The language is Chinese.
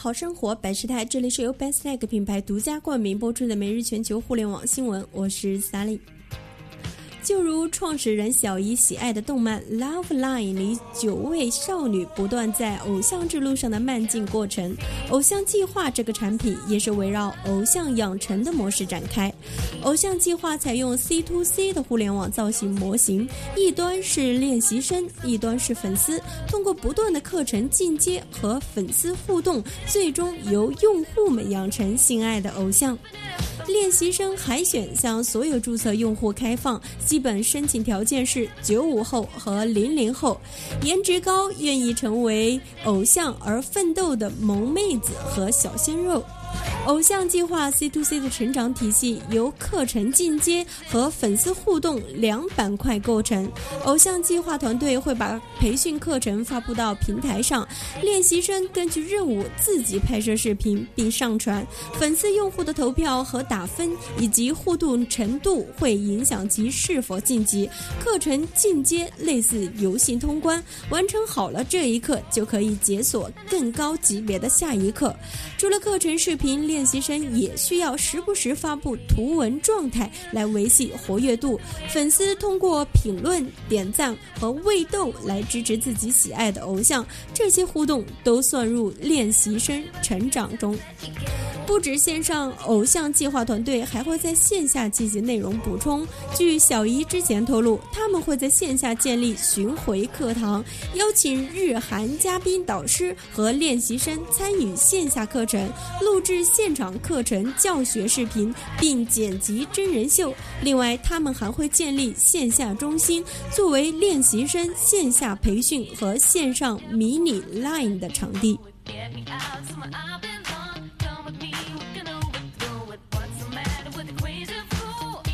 好生活百事态，这里是由 Best Egg 品牌独家冠名播出的每日全球互联网新闻，我是 Sally。就如创始人小姨喜爱的动漫《Love Line》里九位少女不断在偶像之路上的漫进过程，偶像计划这个产品也是围绕偶像养成的模式展开。偶像计划采用 C to C 的互联网造型模型，一端是练习生，一端是粉丝，通过不断的课程进阶和粉丝互动，最终由用户们养成心爱的偶像。练习生海选向所有注册用户开放，基本申请条件是九五后和零零后，颜值高，愿意成为偶像而奋斗的萌妹子和小鲜肉。偶像计划 C to C 的成长体系由课程进阶和粉丝互动两板块构成。偶像计划团队会把培训课程发布到平台上，练习生根据任务自己拍摄视频并上传。粉丝用户的投票和打分以及互动程度会影响其是否晋级。课程进阶类似游戏通关，完成好了这一课就可以解锁更高级别的下一课。除了课程视频练。习生也需要时不时发布图文状态来维系活跃度，粉丝通过评论、点赞和喂豆来支持自己喜爱的偶像，这些互动都算入练习生成长中。不止线上偶像计划团队还会在线下进行内容补充。据小姨之前透露，他们会在线下建立巡回课堂，邀请日韩嘉宾导师和练习生参与线下课程，录制现场课程教学视频，并剪辑真人秀。另外，他们还会建立线下中心，作为练习生线下培训和线上迷你 Line 的场地。with me, we can overthrow it. What's the matter with the crazy fool?